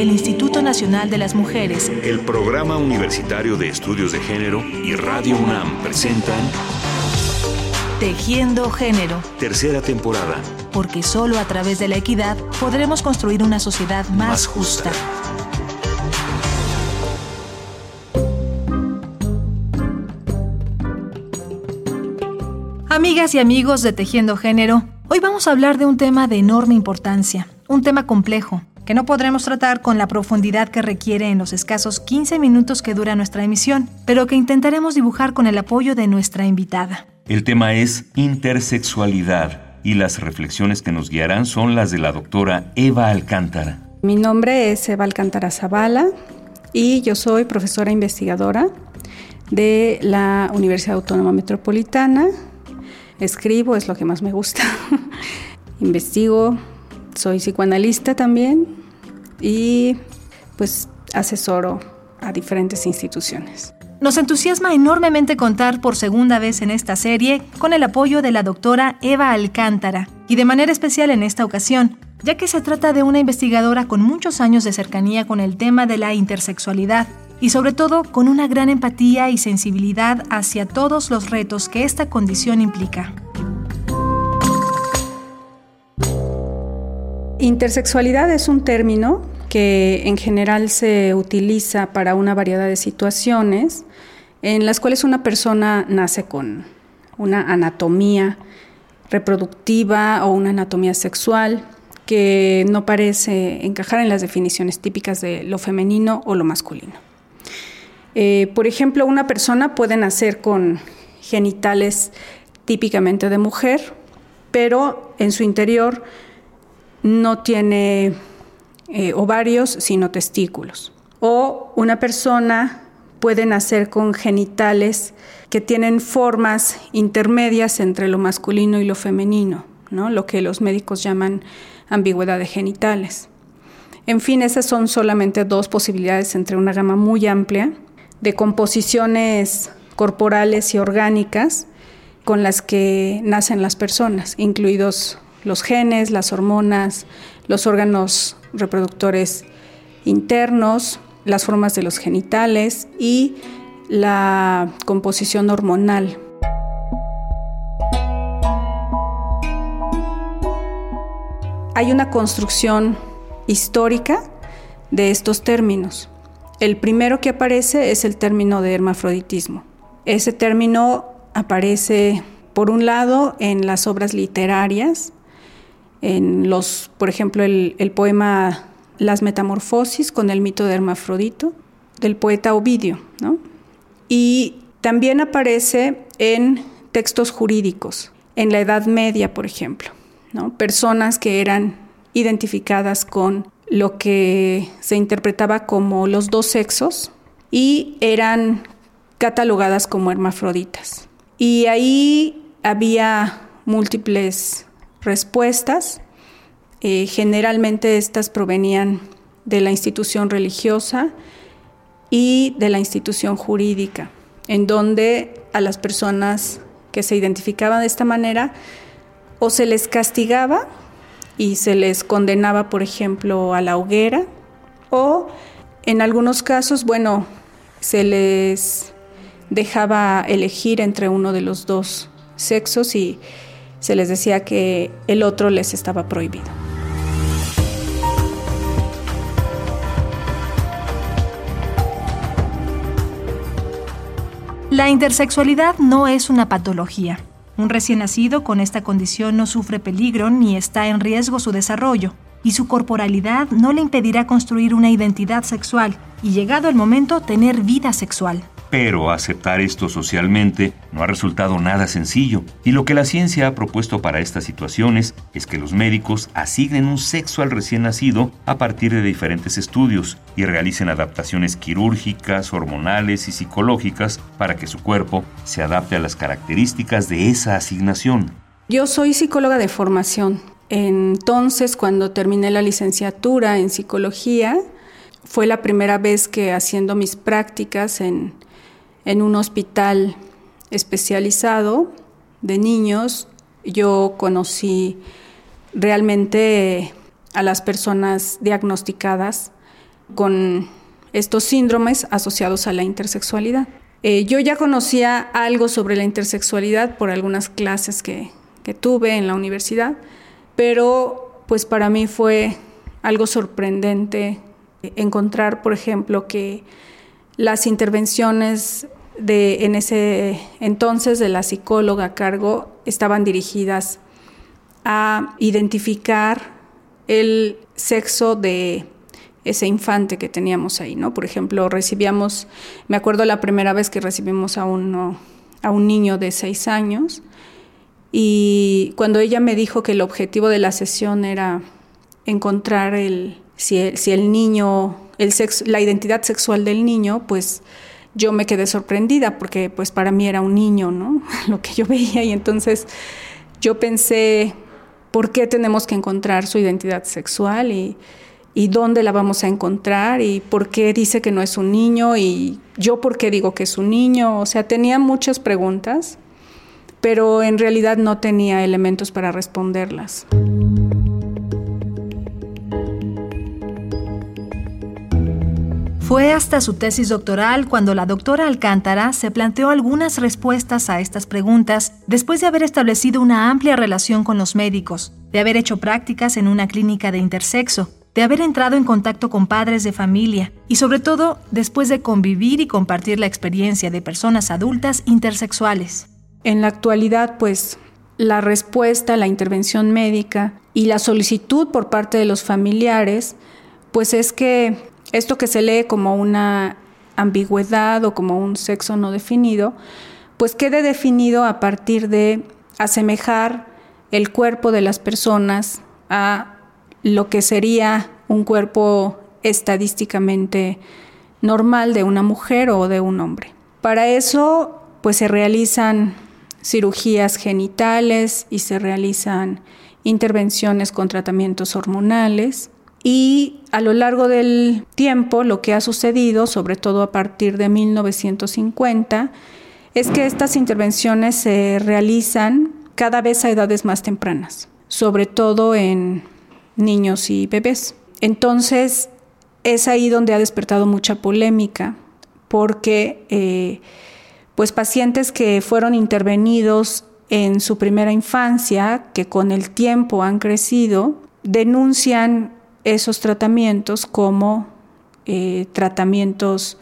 el Instituto Nacional de las Mujeres, el Programa Universitario de Estudios de Género y Radio UNAM presentan Tejiendo Género. Tercera temporada. Porque solo a través de la equidad podremos construir una sociedad más, justa. Amigas y amigos de Tejiendo Género, hoy vamos a hablar de un tema de enorme importancia, un tema complejo, que no podremos tratar con la profundidad que requiere en los escasos 15 minutos que dura nuestra emisión, pero que intentaremos dibujar con el apoyo de nuestra invitada. El tema es intersexualidad y las reflexiones que nos guiarán son las de la doctora Eva Alcántara. Mi nombre es Eva Alcántara Zavala y yo soy profesora investigadora de la Universidad Autónoma Metropolitana. Escribo, es lo que más me gusta. Investigo, soy psicoanalista también y pues asesoro a diferentes instituciones. Nos entusiasma enormemente contar por segunda vez en esta serie con el apoyo de la doctora Eva Alcántara, y de manera especial en esta ocasión, ya que se trata de una investigadora con muchos años de cercanía con el tema de la intersexualidad, y sobre todo con una gran empatía y sensibilidad hacia todos los retos que esta condición implica. Intersexualidad es un término que en general se utiliza para una variedad de situaciones en las cuales una persona nace con una anatomía reproductiva o una anatomía sexual que no parece encajar en las definiciones típicas de lo femenino o lo masculino. Eh, por ejemplo, una persona puede nacer con genitales típicamente de mujer, pero en su interior no tiene eh, ovarios, sino testículos. O una persona puede nacer con genitales que tienen formas intermedias entre lo masculino y lo femenino, ¿no? lo que los médicos llaman ambigüedad de genitales. En fin, esas son solamente dos posibilidades entre una gama muy amplia de composiciones corporales y orgánicas con las que nacen las personas, incluidos los genes, las hormonas, los órganos reproductores internos, las formas de los genitales y la composición hormonal. Hay una construcción histórica de estos términos. El primero que aparece es el término de hermafroditismo. Ese término aparece, por un lado, en las obras literarias en los, por ejemplo, el, poema Las Metamorfosis con el mito de Hermafrodito, del poeta Ovidio, Y también aparece en textos jurídicos, en la Edad Media, por ejemplo, Personas que eran identificadas con lo que se interpretaba como los dos sexos y eran catalogadas como hermafroditas. Y ahí había múltiples respuestas. Eh, generalmente estas provenían de la institución religiosa y de la institución jurídica, en donde a las personas que se identificaban de esta manera o se les castigaba y se les condenaba, por ejemplo, a la hoguera, o en algunos casos, bueno, se les dejaba elegir entre uno de los dos sexos y se les decía que el otro les estaba prohibido. La intersexualidad no es una patología. Un recién nacido con esta condición no sufre peligro ni está en riesgo su desarrollo, y su corporalidad no le impedirá construir una identidad sexual y llegado el momento tener vida sexual. Pero aceptar esto socialmente no ha resultado nada sencillo, y lo que la ciencia ha propuesto para estas situaciones es que los médicos asignen un sexo al recién nacido a partir de diferentes estudios y realicen adaptaciones quirúrgicas, hormonales y psicológicas para que su cuerpo se adapte a las características de esa asignación. Yo soy psicóloga de formación. Entonces, cuando terminé la licenciatura en psicología, fue la primera vez que haciendo mis prácticas en en un hospital especializado de niños. Yo conocí realmente a las personas diagnosticadas con estos síndromes asociados a la intersexualidad. Eh, yo ya conocía algo sobre la intersexualidad por algunas clases que, que tuve en la universidad, pero pues para mí fue algo sorprendente encontrar, por ejemplo, que las intervenciones de, en ese entonces de la psicóloga a cargo estaban dirigidas a identificar el sexo de ese infante que teníamos ahí, ¿no? Por ejemplo, recibíamos, me acuerdo la primera vez que recibimos a, a un niño de seis años y cuando ella me dijo que el objetivo de la sesión era encontrar el, si el, si el niño, el sexo, la identidad sexual del niño, pues yo me quedé sorprendida porque pues para mí era un niño, ¿no? Lo que yo veía y entonces yo pensé, ¿por qué tenemos que encontrar su identidad sexual y, y dónde la vamos a encontrar y por qué dice que no es un niño y yo por qué digo que es un niño? O sea, tenía muchas preguntas, pero en realidad no tenía elementos para responderlas. Fue hasta su tesis doctoral cuando la doctora Alcántara se planteó algunas respuestas a estas preguntas después de haber establecido una amplia relación con los médicos, de haber hecho prácticas en una clínica de intersexo, de haber entrado en contacto con padres de familia y sobre todo después de convivir y compartir la experiencia de personas adultas intersexuales. En la actualidad, pues, la respuesta, la intervención médica y la solicitud por parte de los familiares, pues es que esto que se lee como una ambigüedad o como un sexo no definido, pues quede definido a partir de asemejar el cuerpo de las personas a lo que sería un cuerpo estadísticamente normal de una mujer o de un hombre. Para eso, pues se realizan cirugías genitales y se realizan intervenciones con tratamientos hormonales y a lo largo del tiempo lo que ha sucedido, sobre todo a partir de 1950, es que estas intervenciones se realizan cada vez a edades más tempranas, sobre todo en niños y bebés. Entonces, es ahí donde ha despertado mucha polémica, porque eh, pues pacientes que fueron intervenidos en su primera infancia, que con el tiempo han crecido, denuncian esos tratamientos como eh, tratamientos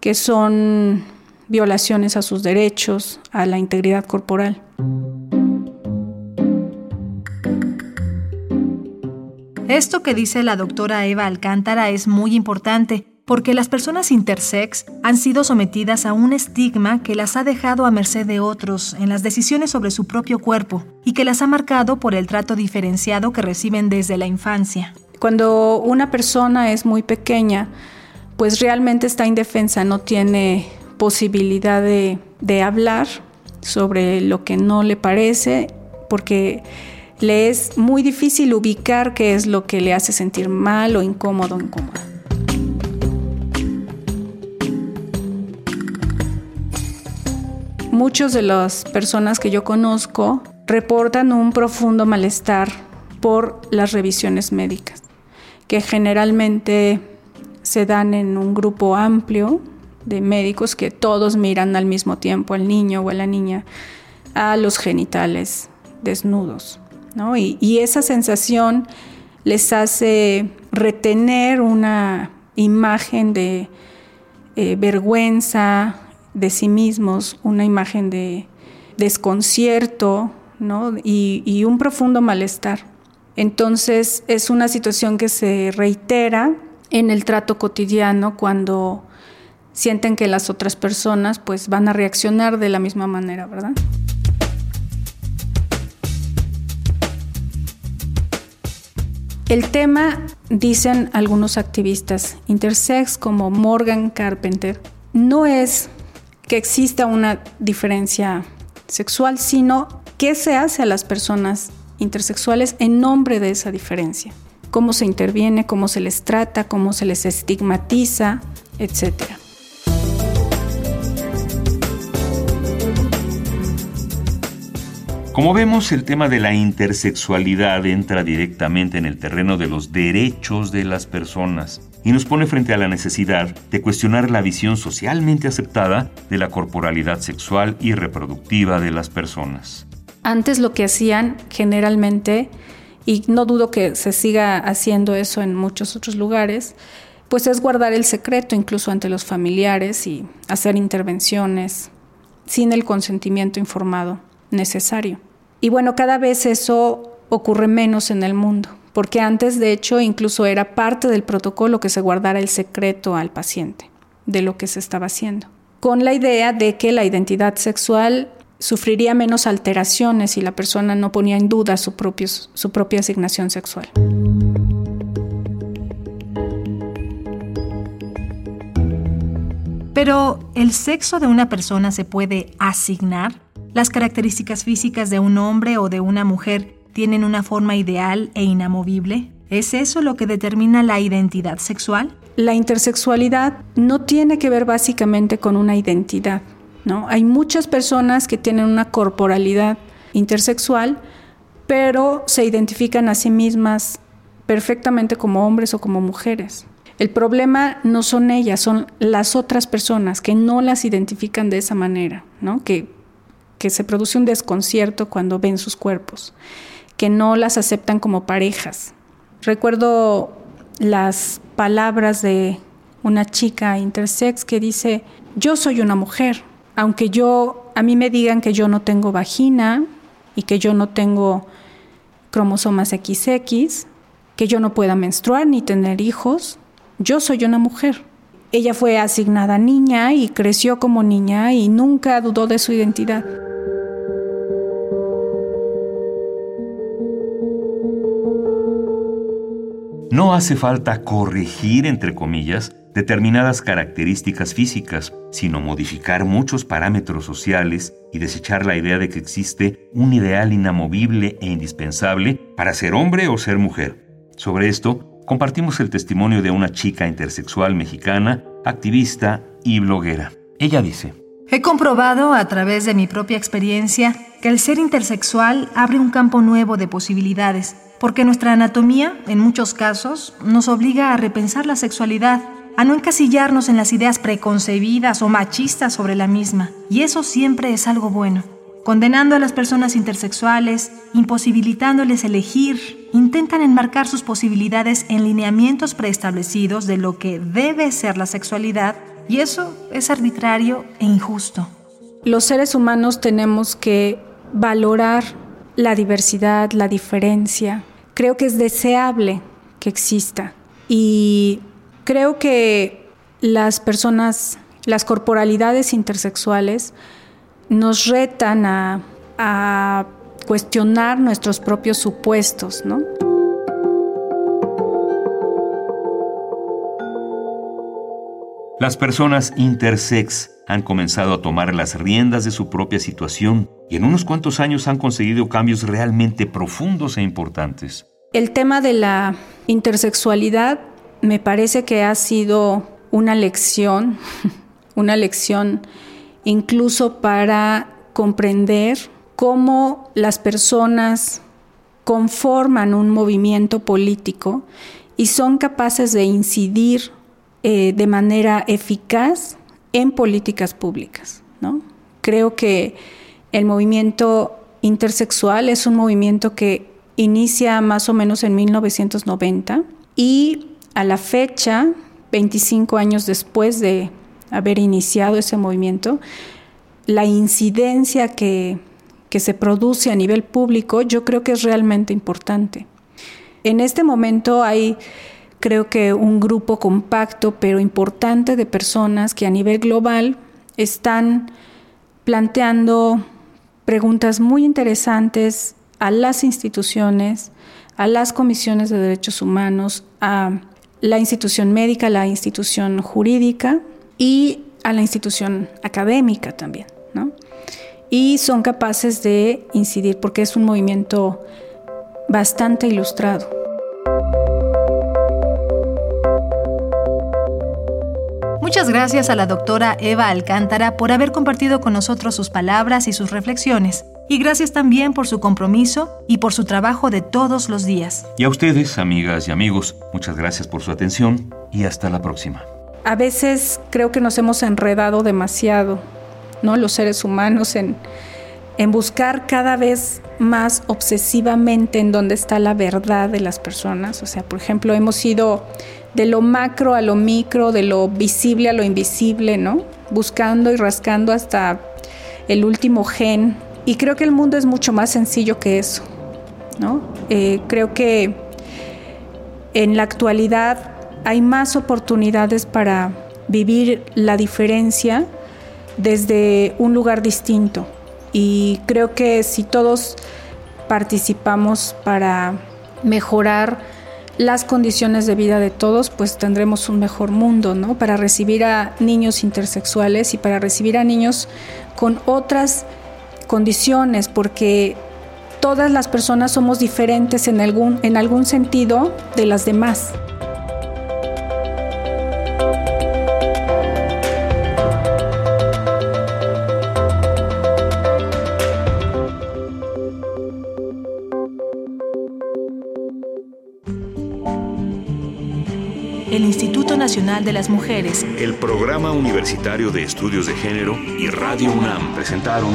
que son violaciones a sus derechos, a la integridad corporal. Esto que dice la doctora Eva Alcántara es muy importante porque las personas intersex han sido sometidas a un estigma que las ha dejado a merced de otros en las decisiones sobre su propio cuerpo y que las ha marcado por el trato diferenciado que reciben desde la infancia. Cuando una persona es muy pequeña, pues realmente está indefensa, no tiene posibilidad de, hablar sobre lo que no le parece, porque le es muy difícil ubicar qué es lo que le hace sentir mal o incómodo o. Muchas de las personas que yo conozco reportan un profundo malestar por las revisiones médicas que generalmente se dan en un grupo amplio de médicos que todos miran al mismo tiempo al niño o a la niña a los genitales desnudos. Y, esa sensación les hace retener una imagen de eh, vergüenza de sí mismos, una imagen de desconcierto y un profundo malestar. Entonces es una situación que se reitera en el trato cotidiano cuando sienten que las otras personas pues van a reaccionar de la misma manera, ¿verdad? El tema, dicen algunos activistas intersex como Morgan Carpenter, no es que exista una diferencia sexual, sino qué se hace a las personas intersexuales en nombre de esa diferencia. Cómo se interviene, cómo se les trata, cómo se les estigmatiza, etc. Como vemos, el tema de la intersexualidad entra directamente en el terreno de los derechos de las personas y nos pone frente a la necesidad de cuestionar la visión socialmente aceptada de la corporalidad sexual y reproductiva de las personas. Antes lo que hacían generalmente, y no dudo que se siga haciendo eso en muchos otros lugares, pues es guardar el secreto incluso ante los familiares y hacer intervenciones sin el consentimiento informado necesario. Y bueno, cada vez eso ocurre menos en el mundo, porque antes de hecho incluso era parte del protocolo que se guardara el secreto al paciente de lo que se estaba haciendo, con la idea de que la identidad sexual sufriría menos alteraciones si la persona no ponía en duda su, su propia asignación sexual. Pero, ¿el sexo de una persona se puede asignar? ¿Las características físicas de un hombre o de una mujer tienen una forma ideal e inamovible? ¿Es eso lo que determina la identidad sexual? La intersexualidad no tiene que ver básicamente con una identidad, ¿no? Hay muchas personas que tienen una corporalidad intersexual, pero se identifican a sí mismas perfectamente como hombres o como mujeres. El problema no son ellas, son las otras personas que no las identifican de esa manera, ¿no? que, que se produce un desconcierto cuando ven sus cuerpos, que no las aceptan como parejas. Recuerdo las palabras de una chica intersex que dice, yo soy una mujer, aunque yo, a mí me digan que yo no tengo vagina y que yo no tengo cromosomas XX, que yo no pueda menstruar ni tener hijos, yo soy una mujer. Ella fue asignada niña y creció como niña y nunca dudó de su identidad. No hace falta corregir, entre comillas, determinadas características físicas, sino modificar muchos parámetros sociales y desechar la idea de que existe un ideal inamovible e indispensable para ser hombre o ser mujer. Sobre esto, compartimos el testimonio de una chica intersexual mexicana, activista y bloguera. Ella dice, He comprobado a través de mi propia experiencia que el ser intersexual abre un campo nuevo de posibilidades, porque nuestra anatomía, en muchos casos, nos obliga a repensar la sexualidad, a no encasillarnos en las ideas preconcebidas o machistas sobre la misma, y eso siempre es algo bueno condenando a las personas intersexuales, imposibilitándoles elegir, intentan enmarcar sus posibilidades en lineamientos preestablecidos de lo que debe ser la sexualidad, y eso es arbitrario e injusto. Los seres humanos tenemos que valorar la diversidad, la diferencia. Creo que es deseable que exista. Y creo que las personas, las corporalidades intersexuales, nos retan a, cuestionar nuestros propios supuestos, ¿no? Las personas intersex han comenzado a tomar las riendas de su propia situación y en unos cuantos años han conseguido cambios realmente profundos e importantes. El tema de la intersexualidad me parece que ha sido una lección, una lección incluso para comprender cómo las personas conforman un movimiento político y son capaces de incidir eh, de manera eficaz en políticas públicas. Creo que el movimiento intersexual es un movimiento que inicia más o menos en 1990 y a la fecha, 25 años después de haber iniciado ese movimiento, la incidencia que, que se produce a nivel público, yo creo que es realmente importante. En este momento hay, creo que, un grupo compacto pero importante de personas que a nivel global están planteando preguntas muy interesantes a las instituciones, a las comisiones de derechos humanos, a la institución médica, la institución jurídica, y a la institución académica también, ¿no? Y son capaces de incidir porque es un movimiento bastante ilustrado. Muchas gracias a la doctora Eva Alcántara por haber compartido con nosotros sus palabras y sus reflexiones. Y gracias también por su compromiso y por su trabajo de todos los días. Y a ustedes, amigas y amigos, muchas gracias por su atención y hasta la próxima. A veces creo que nos hemos enredado demasiado, ¿no? Los seres humanos en, en buscar cada vez más obsesivamente en dónde está la verdad de las personas. O sea, por ejemplo, hemos ido de lo macro a lo micro, de lo visible a lo invisible, ¿no? Buscando y rascando hasta el último gen. Y creo que el mundo es mucho más sencillo que eso, ¿no? Eh, creo que en la actualidad hay más oportunidades para vivir la diferencia desde un lugar distinto. Y creo que si todos participamos para mejorar las condiciones de vida de todos, pues tendremos un mejor mundo, ¿no? Para recibir a niños intersexuales y para recibir a niños con otras condiciones, porque todas las personas somos diferentes en algún, en algún sentido de las demás. el Instituto Nacional de las Mujeres, el Programa Universitario de Estudios de Género y Radio UNAM presentaron